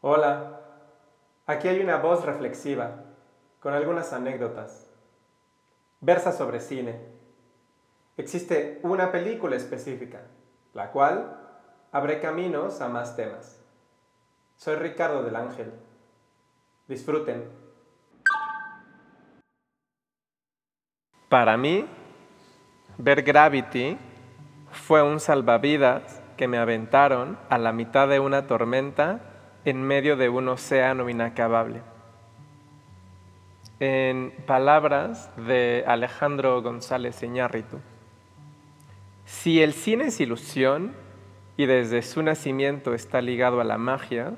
Hola, aquí hay una voz reflexiva, con algunas anécdotas. Versa sobre cine. Existe una película específica, la cual abre caminos a más temas. Soy Ricardo del Ángel. Disfruten. Para mí, ver Gravity fue un salvavidas que me aventaron a la mitad de una tormenta en medio de un océano inacabable. En palabras de Alejandro González Iñárritu, si el cine es ilusión y desde su nacimiento está ligado a la magia,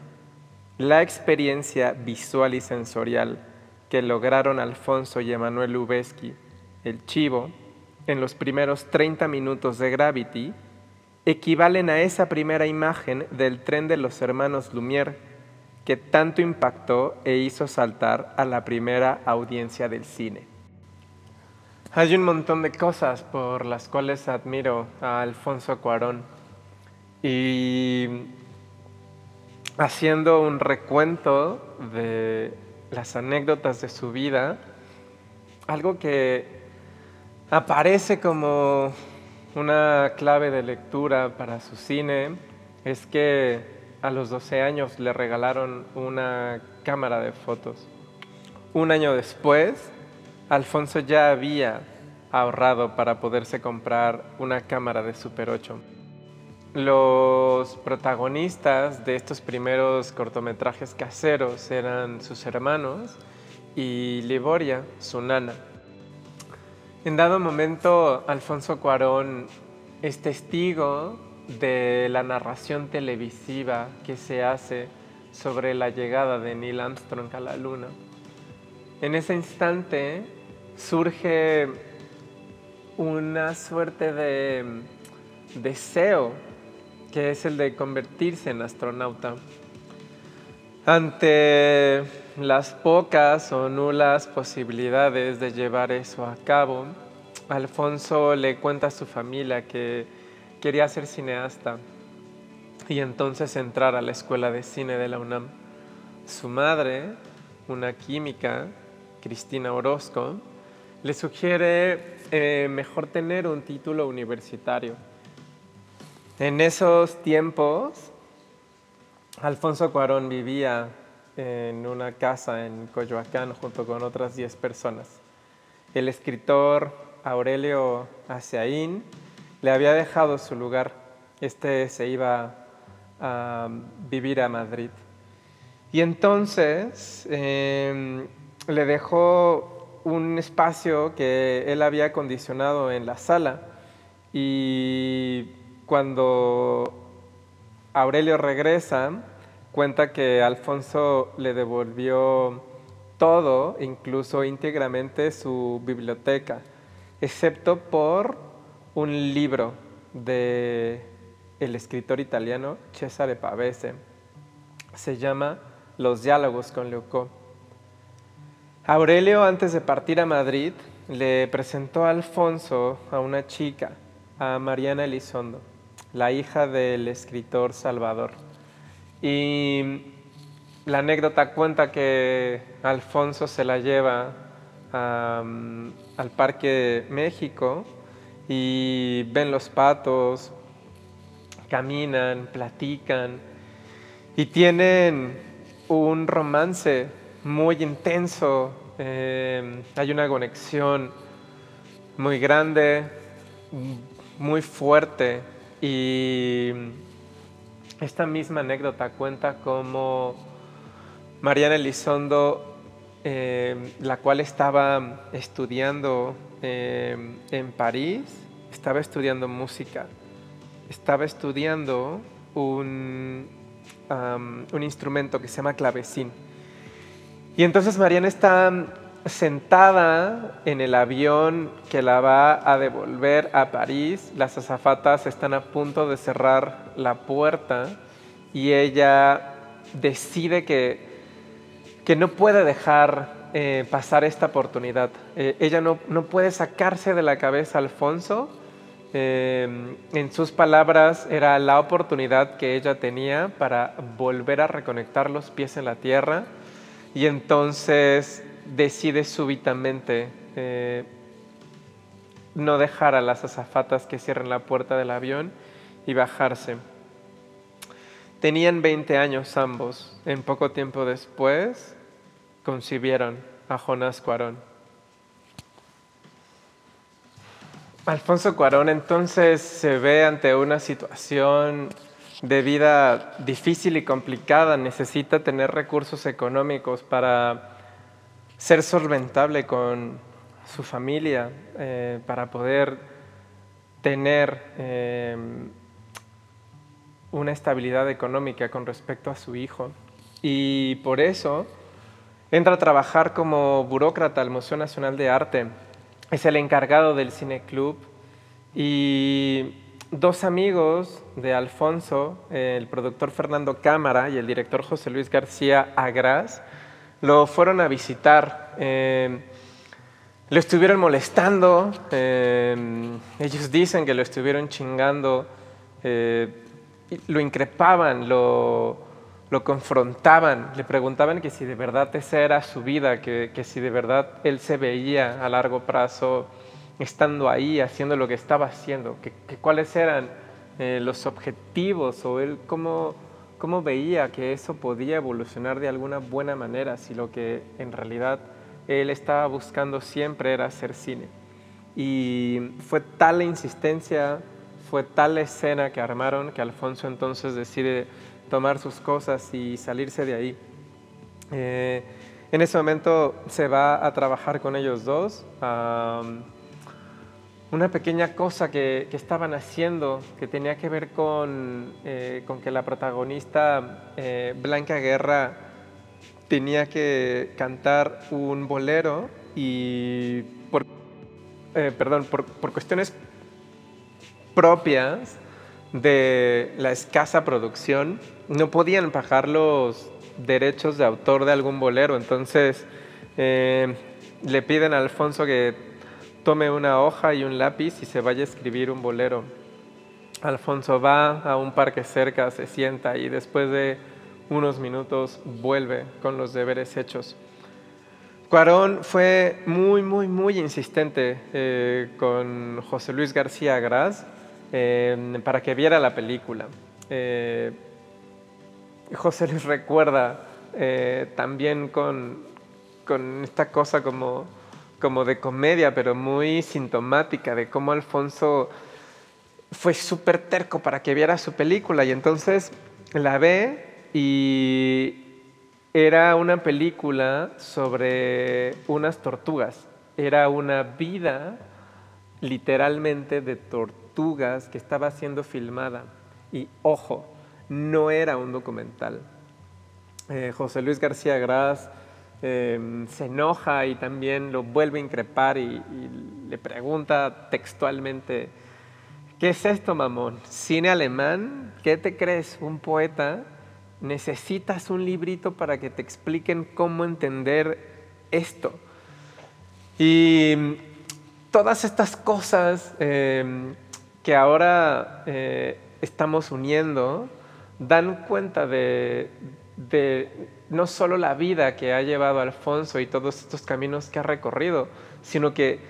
la experiencia visual y sensorial que lograron Alfonso y Emanuel Lubezki, el chivo, en los primeros 30 minutos de Gravity, equivalen a esa primera imagen del tren de los hermanos Lumière que tanto impactó e hizo saltar a la primera audiencia del cine. Hay un montón de cosas por las cuales admiro a Alfonso Cuarón y haciendo un recuento de las anécdotas de su vida, algo que aparece como una clave de lectura para su cine es que a los 12 años le regalaron una cámara de fotos. Un año después, Alfonso ya había ahorrado para poderse comprar una cámara de Super 8. Los protagonistas de estos primeros cortometrajes caseros eran sus hermanos y Liboria, su nana. En dado momento, Alfonso Cuarón es testigo de la narración televisiva que se hace sobre la llegada de Neil Armstrong a la Luna. En ese instante surge una suerte de deseo que es el de convertirse en astronauta. Ante las pocas o nulas posibilidades de llevar eso a cabo, Alfonso le cuenta a su familia que quería ser cineasta y entonces entrar a la escuela de cine de la UNAM. Su madre, una química, Cristina Orozco, le sugiere eh, mejor tener un título universitario. En esos tiempos, Alfonso Cuarón vivía en una casa en Coyoacán junto con otras 10 personas. El escritor Aurelio Aciaín le había dejado su lugar. Este se iba a vivir a Madrid. Y entonces em, le dejó un espacio que él había acondicionado en la sala. Y cuando Aurelio regresa, cuenta que Alfonso le devolvió todo, incluso íntegramente su biblioteca, excepto por un libro de el escritor italiano Cesare Pavese. Se llama Los diálogos con Leucó. Aurelio, antes de partir a Madrid, le presentó a Alfonso a una chica, a Mariana Elizondo, la hija del escritor Salvador. Y la anécdota cuenta que Alfonso se la lleva al Parque México y ven los patos, caminan, platican y tienen un romance muy intenso, eh, hay una conexión muy grande, muy fuerte y esta misma anécdota cuenta cómo Mariana Elizondo, eh, la cual estaba estudiando eh, en París, estaba estudiando música, estaba estudiando un, un instrumento que se llama clavecín. Y entonces Mariana está sentada en el avión que la va a devolver a París. Las azafatas están a punto de cerrar la puerta y ella decide que, que no puede dejar eh, pasar esta oportunidad. Eh, ella no, no, puede sacarse de la cabeza a Alfonso Em, en sus palabras, era la oportunidad que ella tenía para volver a reconectar los pies en la tierra y entonces decide súbitamente eh, no dejar a las azafatas que cierren la puerta del avión y bajarse. Tenían 20 años ambos. En poco tiempo después concibieron a Jonás Cuarón. Alfonso Cuarón entonces se ve ante una situación de vida difícil y complicada, necesita tener recursos económicos para ser solventable con su familia, eh, para poder tener eh, una estabilidad económica con respecto a su hijo. Y por eso entra a trabajar como burócrata al Museo Nacional de Arte es el encargado del Cine Club y dos amigos de Alfonso, el productor Fernando Cámara y el director José Luis García Agras, lo fueron a visitar. Eh, lo estuvieron molestando, eh, ellos dicen que lo estuvieron chingando, eh, lo increpaban, lo, lo confrontaban, le preguntaban que si de verdad esa era su vida, que, si de verdad él se veía a largo plazo estando ahí, haciendo lo que estaba haciendo, que, cuáles eran eh, los objetivos o él cómo, cómo veía que eso podía evolucionar de alguna buena manera, si lo que en realidad él estaba buscando siempre era hacer cine. Y fue tal la insistencia, fue tal la escena que armaron que Alfonso entonces decide tomar sus cosas y salirse de ahí. Eh, en ese momento se va a trabajar con ellos dos. Una pequeña cosa que, estaban haciendo que tenía que ver con, eh, con que la protagonista eh, Blanca Guerra tenía que cantar un bolero y por, perdón, por, por cuestiones propias de la escasa producción, no podían pagar los derechos de autor de algún bolero. Entonces eh, le piden a Alfonso que tome una hoja y un lápiz y se vaya a escribir un bolero. Alfonso va a un parque cerca, se sienta y después de unos minutos vuelve con los deberes hechos. Cuarón fue muy, muy, muy insistente eh, con José Luis García Gras Em, para que viera la película. Eh, José les recuerda eh, también con, con, esta cosa como, como de comedia, pero muy sintomática de cómo Alfonso fue súper terco para que viera su película y entonces la ve y era una película sobre unas tortugas. Era una vida literalmente de tortugas que estaba siendo filmada. Y ojo, no era un documental. Eh, José Luis García Gras em, se enoja y también lo vuelve a increpar y, le pregunta textualmente, ¿qué es esto, mamón? ¿Cine alemán? ¿Qué te crees? ¿Un poeta? Necesitas un librito para que te expliquen cómo entender esto. Y todas estas cosas em, que ahora eh, estamos uniendo dan cuenta de, no solo la vida que ha llevado Alfonso y todos estos caminos que ha recorrido, sino que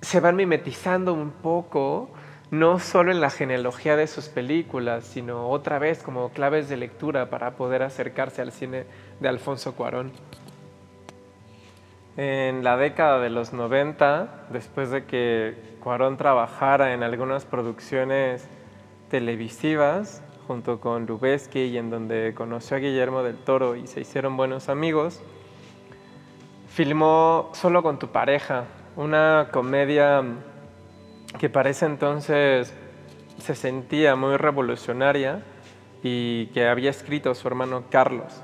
se van mimetizando un poco, no solo en la genealogía de sus películas, sino otra vez como claves de lectura para poder acercarse al cine de Alfonso Cuarón. En la década de los 90, después de que Cuarón trabajara en algunas producciones televisivas junto con Lubeski y en donde conoció a Guillermo del Toro y se hicieron buenos amigos, filmó Solo con tu pareja, una comedia que para ese entonces se sentía muy revolucionaria y que había escrito su hermano Carlos.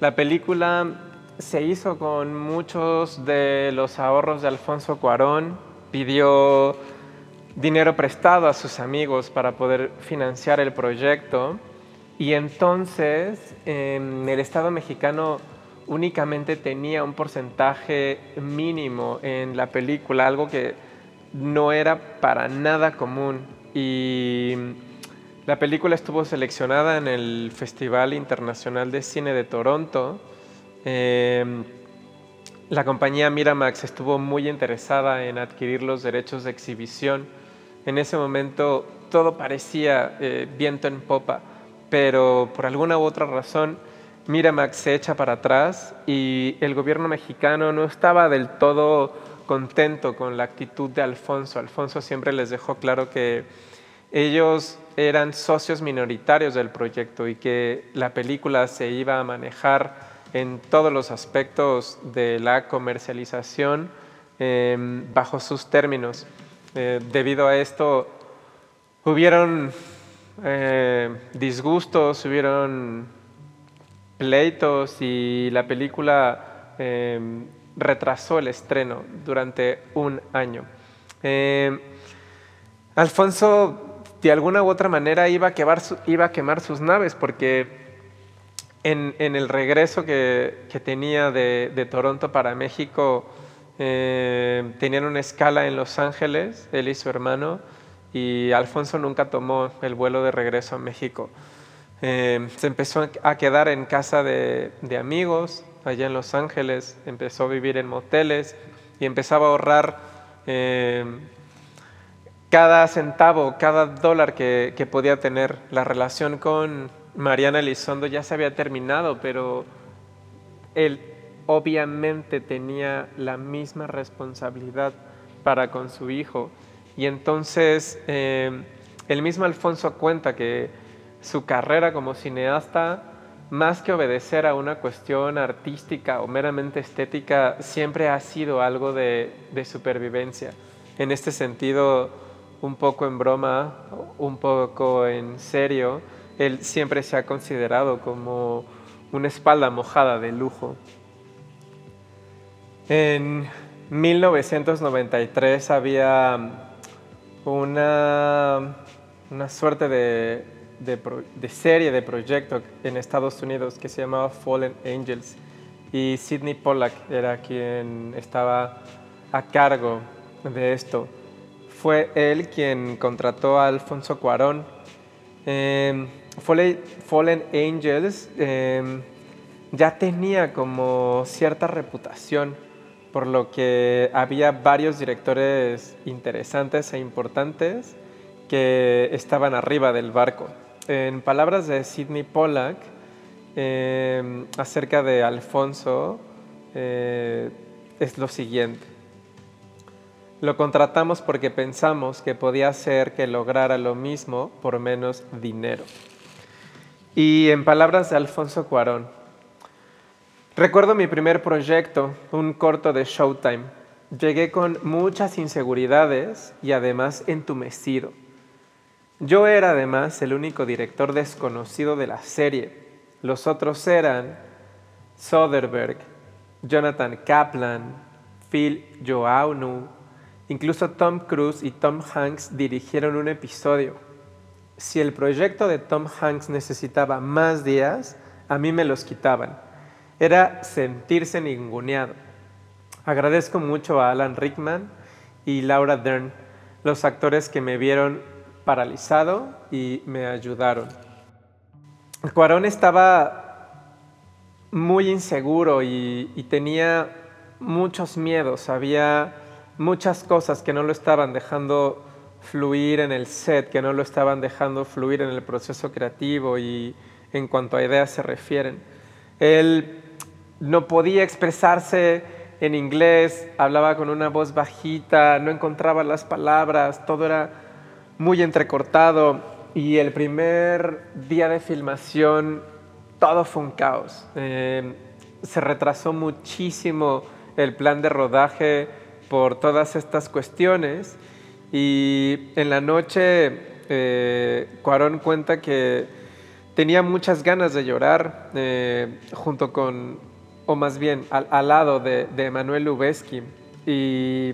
La película se hizo con muchos de los ahorros de Alfonso Cuarón, pidió dinero prestado a sus amigos para poder financiar el proyecto y entonces el Estado mexicano únicamente tenía un porcentaje mínimo en la película, algo que no era para nada común y la película estuvo seleccionada en el Festival Internacional de Cine de Toronto. Em, la compañía Miramax estuvo muy interesada en adquirir los derechos de exhibición. En ese momento todo parecía eh, viento en popa, pero por alguna u otra razón Miramax se echa para atrás y el gobierno mexicano no estaba del todo contento con la actitud de Alfonso. Alfonso siempre les dejó claro que ellos eran socios minoritarios del proyecto y que la película se iba a manejar en todos los aspectos de la comercialización em, bajo sus términos. Eh, debido a esto, hubieron eh, disgustos, hubieron pleitos y la película em, retrasó el estreno durante un año. Eh, Alfonso, de alguna u otra manera, iba a quemar, iba a quemar sus naves porque en, el regreso que, tenía de, Toronto para México, eh, tenían una escala en Los Ángeles, él y su hermano, y Alfonso nunca tomó el vuelo de regreso a México. Eh, se empezó a quedar en casa de, amigos, allá en Los Ángeles, empezó a vivir en moteles y empezaba a ahorrar eh, cada centavo, cada dólar que, podía tener. La relación con Mariana Elizondo ya se había terminado, pero él obviamente tenía la misma responsabilidad para con su hijo. Y entonces eh, el mismo Alfonso cuenta que su carrera como cineasta más que obedecer a una cuestión artística o meramente estética, siempre ha sido algo de, supervivencia. En este sentido, un poco en broma, un poco en serio, él siempre se ha considerado como una espalda mojada de lujo. En 1993 había una, una suerte de de, serie de proyecto en Estados Unidos que se llamaba Fallen Angels y Sidney Pollack era quien estaba a cargo de esto. Fue él quien contrató a Alfonso Cuarón. Em, Fallen, Angels em, ya tenía como cierta reputación, por lo que había varios directores interesantes e importantes que estaban arriba del barco en palabras de Sidney Pollack, em, acerca de Alfonso, eh, es lo siguiente. Lo contratamos porque pensamos que podía hacer que lograra lo mismo por menos dinero. Y en palabras de Alfonso Cuarón, recuerdo mi primer proyecto, un corto de Showtime. Llegué con muchas inseguridades y además entumecido. Yo era además el único director desconocido de la serie. Los otros eran Soderbergh, Jonathan Kaplan, Phil Joaunu, incluso Tom Cruise y Tom Hanks dirigieron un episodio. Si el proyecto de Tom Hanks necesitaba más días, a mí me los quitaban. Era sentirse ninguneado. Agradezco mucho a Alan Rickman y Laura Dern, los actores que me vieron paralizado y me ayudaron. Cuarón estaba muy inseguro y, tenía muchos miedos, había muchas cosas que no lo estaban dejando fluir en el set, que no lo estaban dejando fluir en el proceso creativo y en cuanto a ideas se refieren. Él no podía expresarse en inglés, hablaba con una voz bajita, no encontraba las palabras, todo era muy entrecortado y el primer día de filmación todo fue un caos. Em, se retrasó muchísimo el plan de rodaje por todas estas cuestiones y en la noche eh, Cuarón cuenta que tenía muchas ganas de llorar eh, junto con, o más bien al, lado de, de Manuel Lubezki y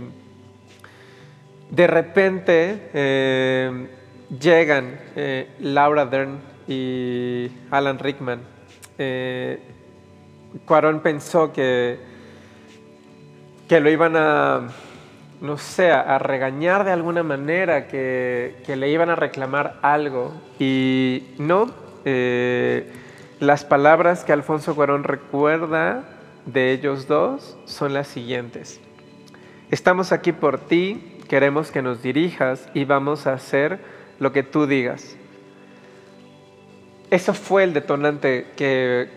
de repente eh, llegan eh, Laura Dern y Alan Rickman. Eh, Cuarón pensó que, que lo iban a no sé, a regañar de alguna manera, que, le iban a reclamar algo. Y no, eh, las palabras que Alfonso Cuarón recuerda de ellos dos son las siguientes. Estamos aquí por ti, queremos que nos dirijas y vamos a hacer lo que tú digas. Eso fue el detonante que,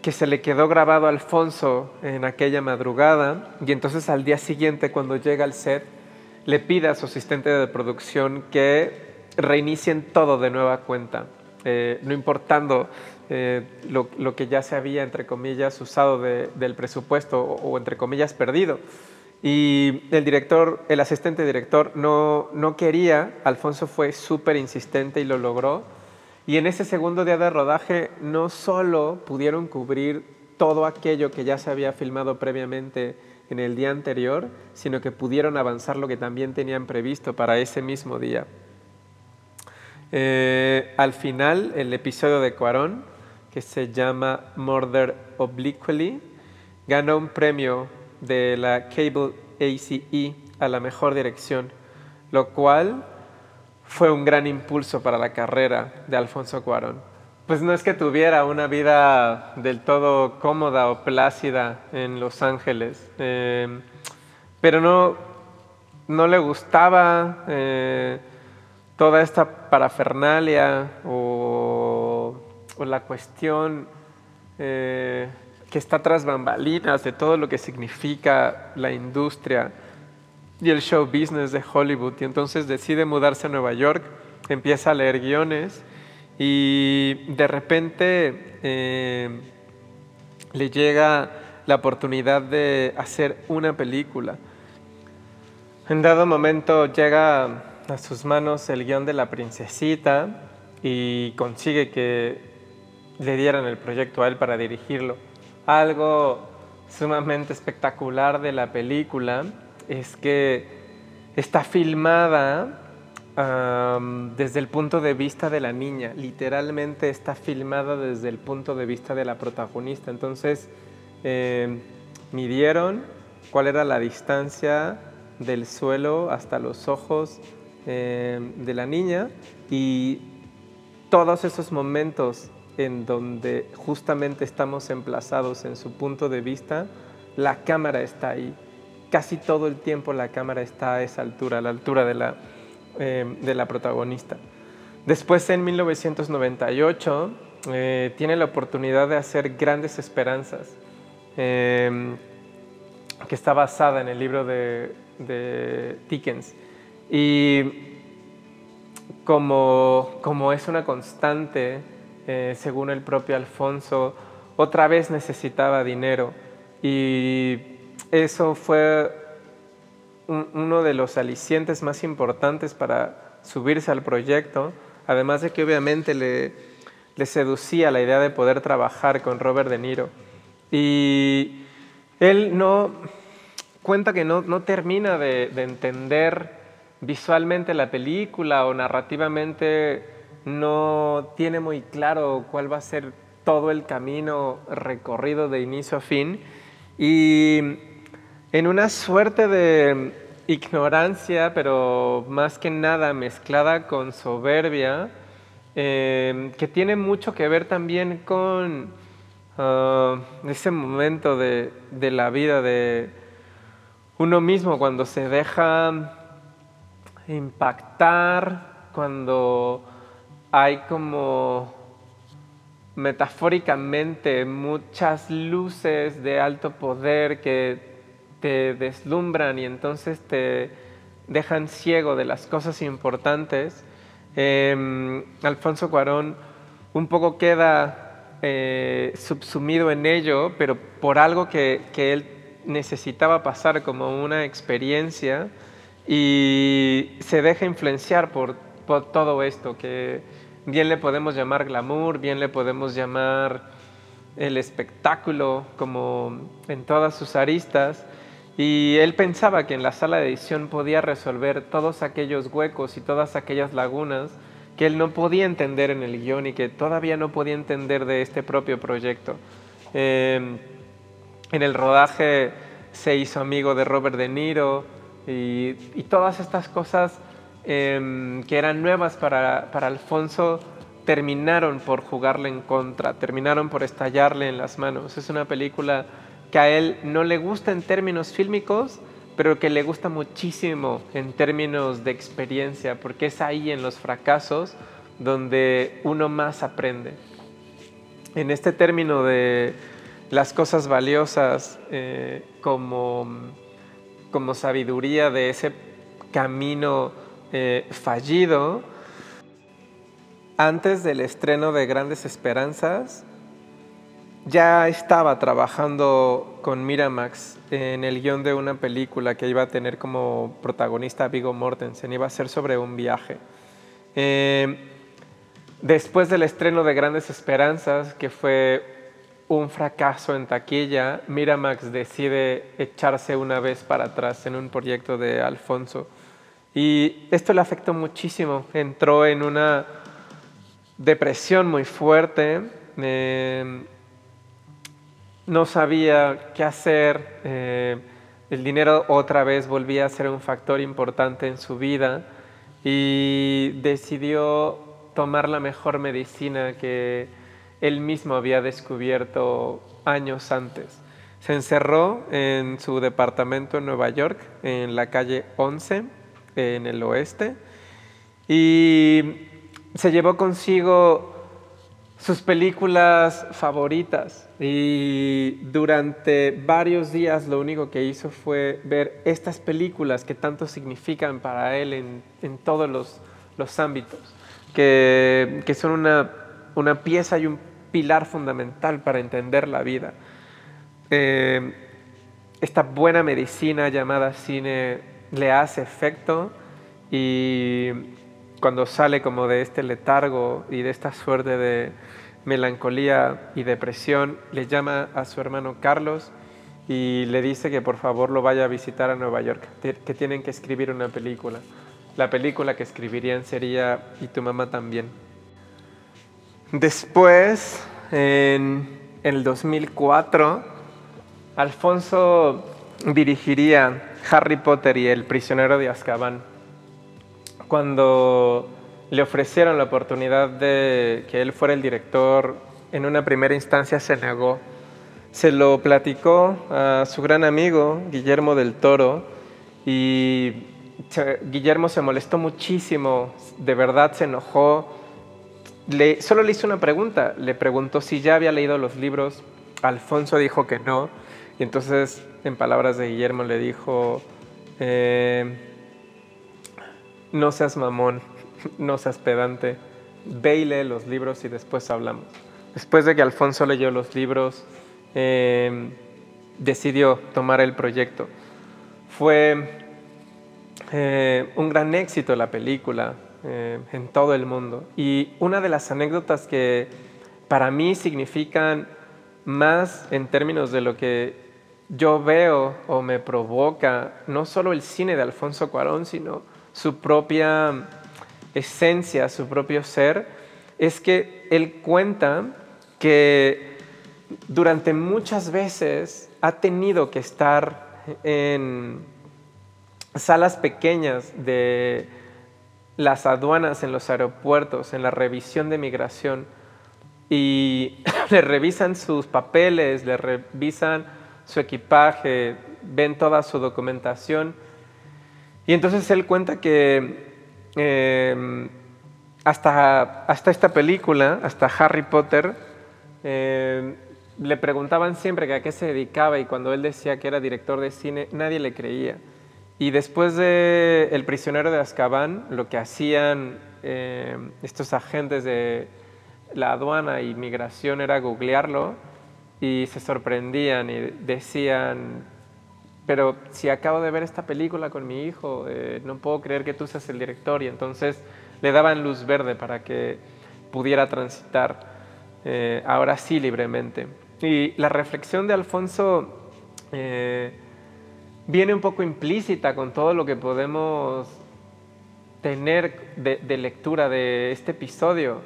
que se le quedó grabado a Alfonso en aquella madrugada y entonces al día siguiente cuando llega al set le pide a su asistente de producción que reinicien todo de nueva cuenta, eh, no importando eh, lo, que ya se había, entre comillas, usado del presupuesto o, entre comillas, perdido. Y el director, el asistente director no, no quería, Alfonso fue súper insistente y lo logró y en ese segundo día de rodaje no solo pudieron cubrir todo aquello que ya se había filmado previamente en el día anterior, sino que pudieron avanzar lo que también tenían previsto para ese mismo día. Eh, al final, el episodio de Cuarón, que se llama Murder Obliquely, ganó un premio de la Cable ACE a la mejor dirección, lo cual fue un gran impulso para la carrera de Alfonso Cuarón. Pues no es que tuviera una vida del todo cómoda o plácida en Los Ángeles, eh, pero no, no le gustaba eh, toda esta parafernalia o, la cuestión eh, que está tras bambalinas de todo lo que significa la industria y el show business de Hollywood. Y entonces decide mudarse a Nueva York, empieza a leer guiones y de repente eh, le llega la oportunidad de hacer una película. En dado momento llega a sus manos el guion de la princesita y consigue que le dieran el proyecto a él para dirigirlo. Algo sumamente espectacular de la película es que está filmada desde el punto de vista de la niña, literalmente está filmada desde el punto de vista de la protagonista. Entonces, em, midieron cuál era la distancia del suelo hasta los ojos em, de la niña y todos esos momentos en donde justamente estamos emplazados en su punto de vista, la cámara está ahí casi todo el tiempo la cámara está a esa altura, a la altura de la, eh, de la protagonista. Después, en 1998, eh, tiene la oportunidad de hacer Grandes Esperanzas, eh, que está basada en el libro de, de Dickens. Y como, como, es una constante, según el propio Alfonso, otra vez necesitaba dinero y eso fue uno de los alicientes más importantes para subirse al proyecto, además de que obviamente le, seducía la idea de poder trabajar con Robert De Niro. Y él no cuenta que no, termina de, de, entender visualmente la película o narrativamente no tiene muy claro cuál va a ser todo el camino recorrido de inicio a fin. Y en una suerte de ignorancia, pero más que nada mezclada con soberbia, em, que tiene mucho que ver también con ah, ese momento de, de, la vida de uno mismo, cuando se deja impactar, cuando hay como metafóricamente muchas luces de alto poder que te deslumbran y entonces te dejan ciego de las cosas importantes. Em, Alfonso Cuarón un poco queda eh, subsumido en ello, pero por algo que, él necesitaba pasar como una experiencia y se deja influenciar por, por, todo esto, que bien le podemos llamar glamour, bien le podemos llamar el espectáculo, como en todas sus aristas, y él pensaba que en la sala de edición podía resolver todos aquellos huecos y todas aquellas lagunas que él no podía entender en el guion y que todavía no podía entender de este propio proyecto. Em, en el rodaje se hizo amigo de Robert De Niro, y, todas estas cosas em, que eran nuevas para, para Alfonso terminaron por jugarle en contra, terminaron por estallarle en las manos. Es una película que a él no le gusta en términos fílmicos, pero que le gusta muchísimo en términos de experiencia, porque es ahí en los fracasos donde uno más aprende. En este término de las cosas valiosas eh, como, como sabiduría de ese camino eh, fallido, antes del estreno de Grandes Esperanzas, ya estaba trabajando con Miramax en el guion de una película que iba a tener como protagonista Vigo Mortensen, iba a ser sobre un viaje. Eh, después del estreno de Grandes Esperanzas, que fue un fracaso en taquilla, Miramax decide echarse una vez para atrás en un proyecto de Alfonso. Y esto le afectó muchísimo. Entró en una depresión muy fuerte. Eh, no sabía qué hacer, eh, el dinero otra vez volvía a ser un factor importante en su vida y decidió tomar la mejor medicina que él mismo había descubierto años antes. Se encerró en su departamento en Nueva York, en la calle 11, en el oeste, y se llevó consigo sus películas favoritas y durante varios días lo único que hizo fue ver estas películas que tanto significan para él en, todos los, ámbitos, que, son una, una, pieza y un pilar fundamental para entender la vida. Eh, esta buena medicina llamada cine le hace efecto y cuando sale como de este letargo y de esta suerte de melancolía y depresión, le llama a su hermano Carlos y le dice que por favor lo vaya a visitar a Nueva York, que tienen que escribir una película. La película que escribirían sería Y tu mamá también. Después, en el 2004, Alfonso dirigiría Harry Potter y el prisionero de Azkaban cuando le ofrecieron la oportunidad de que él fuera el director, en una primera instancia se negó. Se lo platicó a su gran amigo Guillermo del Toro y Guillermo se molestó muchísimo, de verdad se enojó. Le, solo le hizo una pregunta, le preguntó si ya había leído los libros. Alfonso dijo que no, y entonces, en palabras de Guillermo, le dijo, eh, no seas mamón, no seas pedante, ve y lee los libros y después hablamos. Después de que Alfonso leyó los libros, em, decidió tomar el proyecto. Fue eh, un gran éxito la película eh, en todo el mundo. Y una de las anécdotas que para mí significan más en términos de lo que yo veo o me provoca no solo el cine de Alfonso Cuarón, sino su propia esencia, su propio ser, es que él cuenta que durante muchas veces ha tenido que estar en salas pequeñas de las aduanas en los aeropuertos, en la revisión de migración, y le revisan sus papeles, le revisan su equipaje, ven toda su documentación y entonces él cuenta que em, hasta, hasta esta película, hasta Harry Potter, em, le preguntaban siempre que a qué se dedicaba y cuando él decía que era director de cine, nadie le creía. Y después de El prisionero de Azkaban, lo que hacían em, estos agentes de la aduana y migración era googlearlo y se sorprendían y decían, pero si acabo de ver esta película con mi hijo, eh, no puedo creer que tú seas el director. Y entonces le daban luz verde para que pudiera transitar eh, ahora sí libremente. Y la reflexión de Alfonso eh, viene un poco implícita con todo lo que podemos tener de, lectura de este episodio.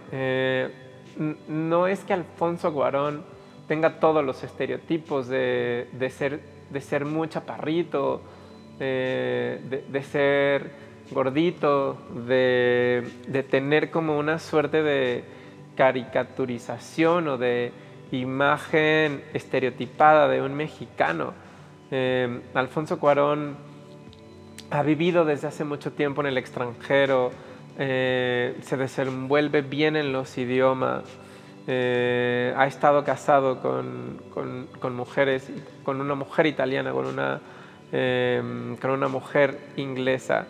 no es que Alfonso Guarón tenga todos los estereotipos de, de ser de ser muy chaparrito, eh, de, ser gordito, de, tener como una suerte de caricaturización o de imagen estereotipada de un mexicano. Eh, Alfonso Cuarón ha vivido desde hace mucho tiempo en el extranjero, eh, se desenvuelve bien en los idiomas, eh, ha estado casado con, mujeres, con una mujer italiana, con una, em, con una mujer inglesa.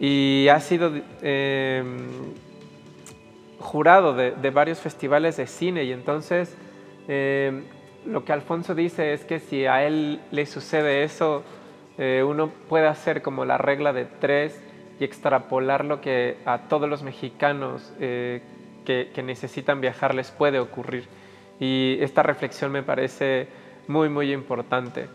Y ha sido em, jurado de, varios festivales de cine. Y entonces em, lo que Alfonso dice es que si a él le sucede eso, eh, uno puede hacer como la regla de tres y extrapolar lo que a todos los mexicanos que, necesitan viajar les puede ocurrir. Y esta reflexión me parece muy, muy importante.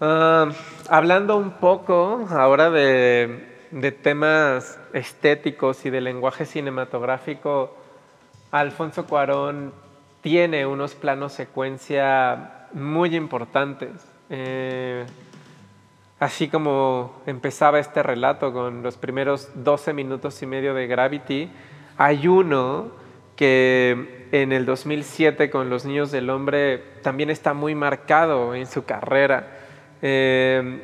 Ah, hablando un poco ahora de, de, temas estéticos y de lenguaje cinematográfico, Alfonso Cuarón tiene unos planos secuencia muy importantes. Eh, Así como empezaba este relato con los primeros 12 minutos y medio de Gravity, hay uno que en el 2007 con Los Niños del Hombre también está muy marcado en su carrera. Eh,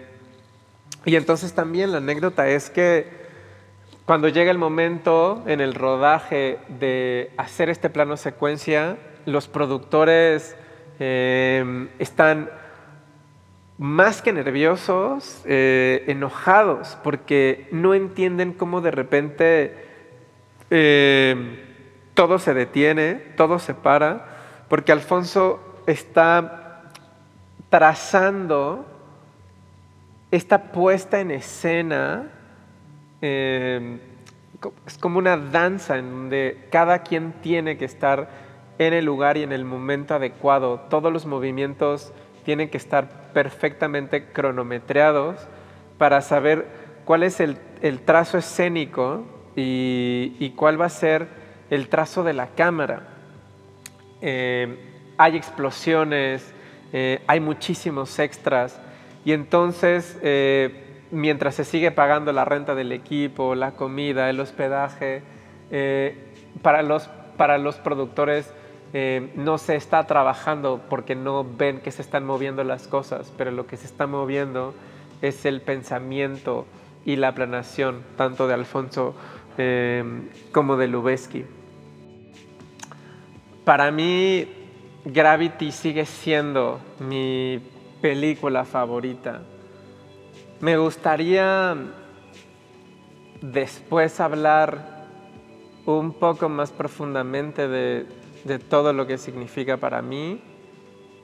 y entonces también la anécdota es que cuando llega el momento en el rodaje de hacer este plano secuencia, los productores eh, están más que nerviosos, eh, enojados, porque no entienden cómo de repente eh, todo se detiene, todo se para, porque Alfonso está trazando esta puesta en escena, eh, es como una danza en donde cada quien tiene que estar en el lugar y en el momento adecuado, todos los movimientos tienen que estar perfectamente cronometreados para saber cuál es el, trazo escénico y, cuál va a ser el trazo de la cámara. Eh, hay explosiones, eh, hay muchísimos extras y entonces eh, mientras se sigue pagando la renta del equipo, la comida, el hospedaje, para, los, para los productores eh, no se está trabajando porque no ven que se están moviendo las cosas, pero lo que se está moviendo es el pensamiento y la planación, tanto de Alfonso eh, como de Lubeski. Para mí, Gravity sigue siendo mi película favorita. Me gustaría después hablar un poco más profundamente de, de todo lo que significa para mí,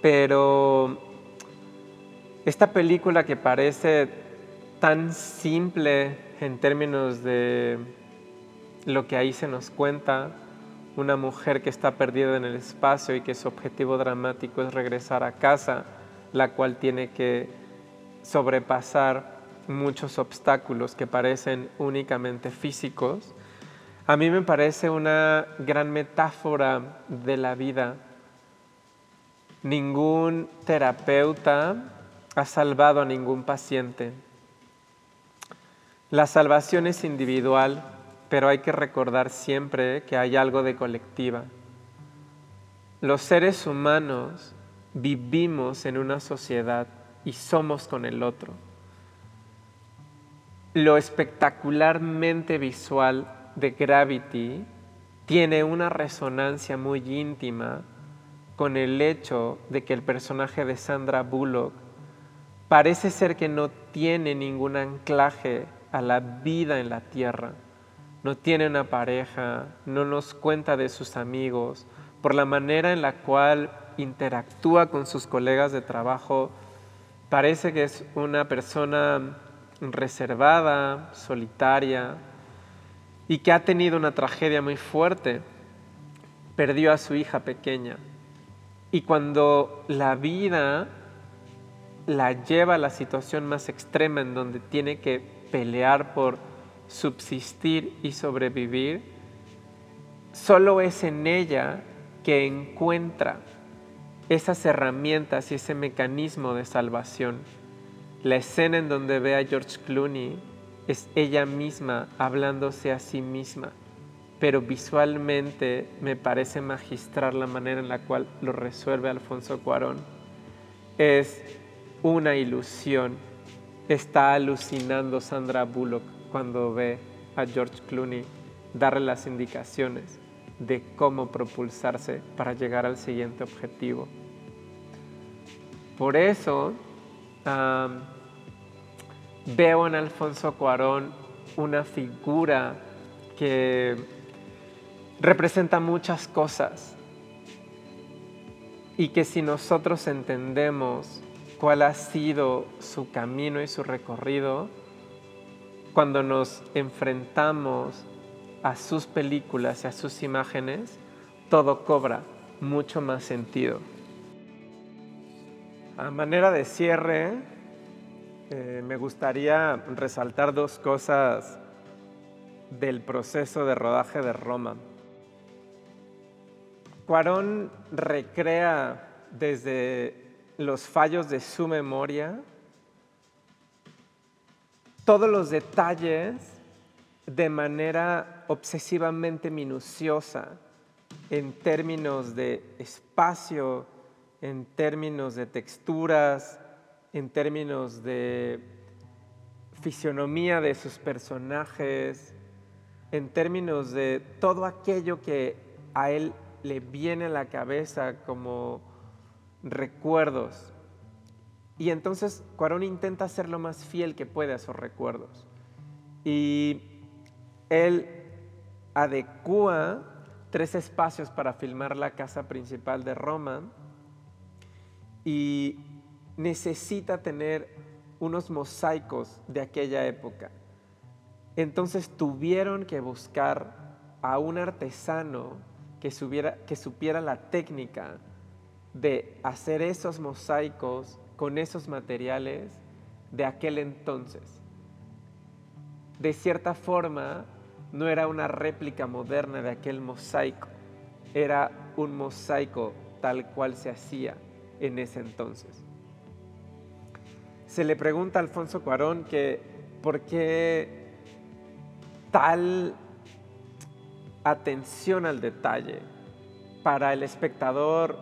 pero esta película que parece tan simple en términos de lo que ahí se nos cuenta, una mujer que está perdida en el espacio y que su objetivo dramático es regresar a casa, la cual tiene que sobrepasar muchos obstáculos que parecen únicamente físicos, a mí me parece una gran metáfora de la vida. Ningún terapeuta ha salvado a ningún paciente. La salvación es individual, pero hay que recordar siempre que hay algo de colectiva. Los seres humanos vivimos en una sociedad y somos con el otro. Lo espectacularmente visual de Gravity tiene una resonancia muy íntima con el hecho de que el personaje de Sandra Bullock parece ser que no tiene ningún anclaje a la vida en la tierra. No tiene una pareja, no nos cuenta de sus amigos, por la manera en la cual interactúa con sus colegas de trabajo, parece que es una persona reservada, solitaria, y que ha tenido una tragedia muy fuerte. Perdió a su hija pequeña. Y cuando la vida la lleva a la situación más extrema en donde tiene que pelear por subsistir y sobrevivir, solo es en ella que encuentra esas herramientas y ese mecanismo de salvación. La escena en donde ve a George Clooney es ella misma hablándose a sí misma, pero visualmente me parece magistral la manera en la cual lo resuelve Alfonso Cuarón. Es una ilusión. Está alucinando Sandra Bullock cuando ve a George Clooney darle las indicaciones de cómo propulsarse para llegar al siguiente objetivo. Por eso veo en Alfonso Cuarón una figura que representa muchas cosas y que si nosotros entendemos cuál ha sido su camino y su recorrido, cuando nos enfrentamos a sus películas y a sus imágenes, todo cobra mucho más sentido. A manera de cierre, eh, me gustaría resaltar dos cosas del proceso de rodaje de Roma. Cuarón recrea desde los fallos de su memoria todos los detalles de manera obsesivamente minuciosa en términos de espacio, en términos de texturas, en términos de fisionomía de sus personajes, en términos de todo aquello que a él le viene a la cabeza como recuerdos. Y entonces Cuarón intenta ser lo más fiel que puede a esos recuerdos. Y él adecua tres espacios para filmar la casa principal de Roma y necesita tener unos mosaicos de aquella época. Entonces tuvieron que buscar a un artesano que, supiera la técnica de hacer esos mosaicos con esos materiales de aquel entonces. De cierta forma, no era una réplica moderna de aquel mosaico, era un mosaico tal cual se hacía en ese entonces. Se le pregunta a Alfonso Cuarón que por qué tal atención al detalle para el espectador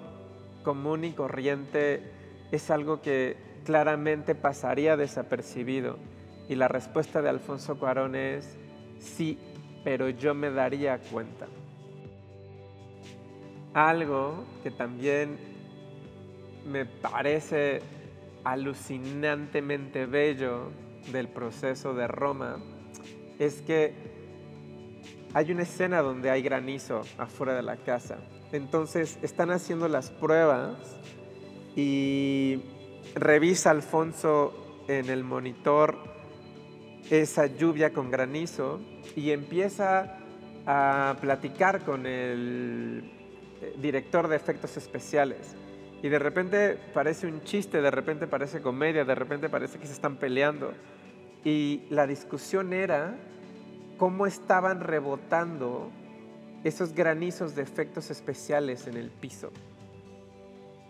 común y corriente es algo que claramente pasaría desapercibido. Y la respuesta de Alfonso Cuarón es sí, pero yo me daría cuenta. Algo que también me parece alucinantemente bello del proceso de Roma es que hay una escena donde hay granizo afuera de la casa. Entonces están haciendo las pruebas y revisa Alfonso en el monitor esa lluvia con granizo y empieza a platicar con el eh, director de efectos especiales. Y de repente parece un chiste, de repente parece comedia, de repente parece que se están peleando. Y la discusión era cómo estaban rebotando esos granizos de efectos especiales en el piso.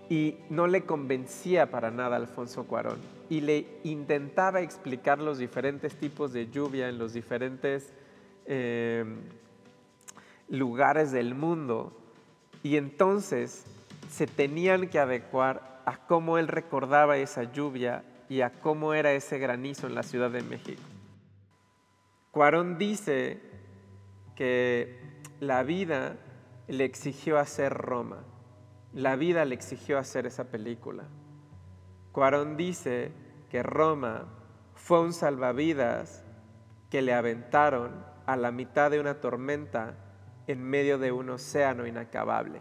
Y no le convencía para nada Alfonso Cuarón. Y le intentaba explicar los diferentes tipos de lluvia en los diferentes eh, lugares del mundo. Y entonces se tenían que adecuar a cómo él recordaba esa lluvia y a cómo era ese granizo en la Ciudad de México. Cuarón dice que la vida le exigió hacer Roma, la vida le exigió hacer esa película. Cuarón dice que Roma fue un salvavidas que le aventaron a la mitad de una tormenta en medio de un océano inacabable.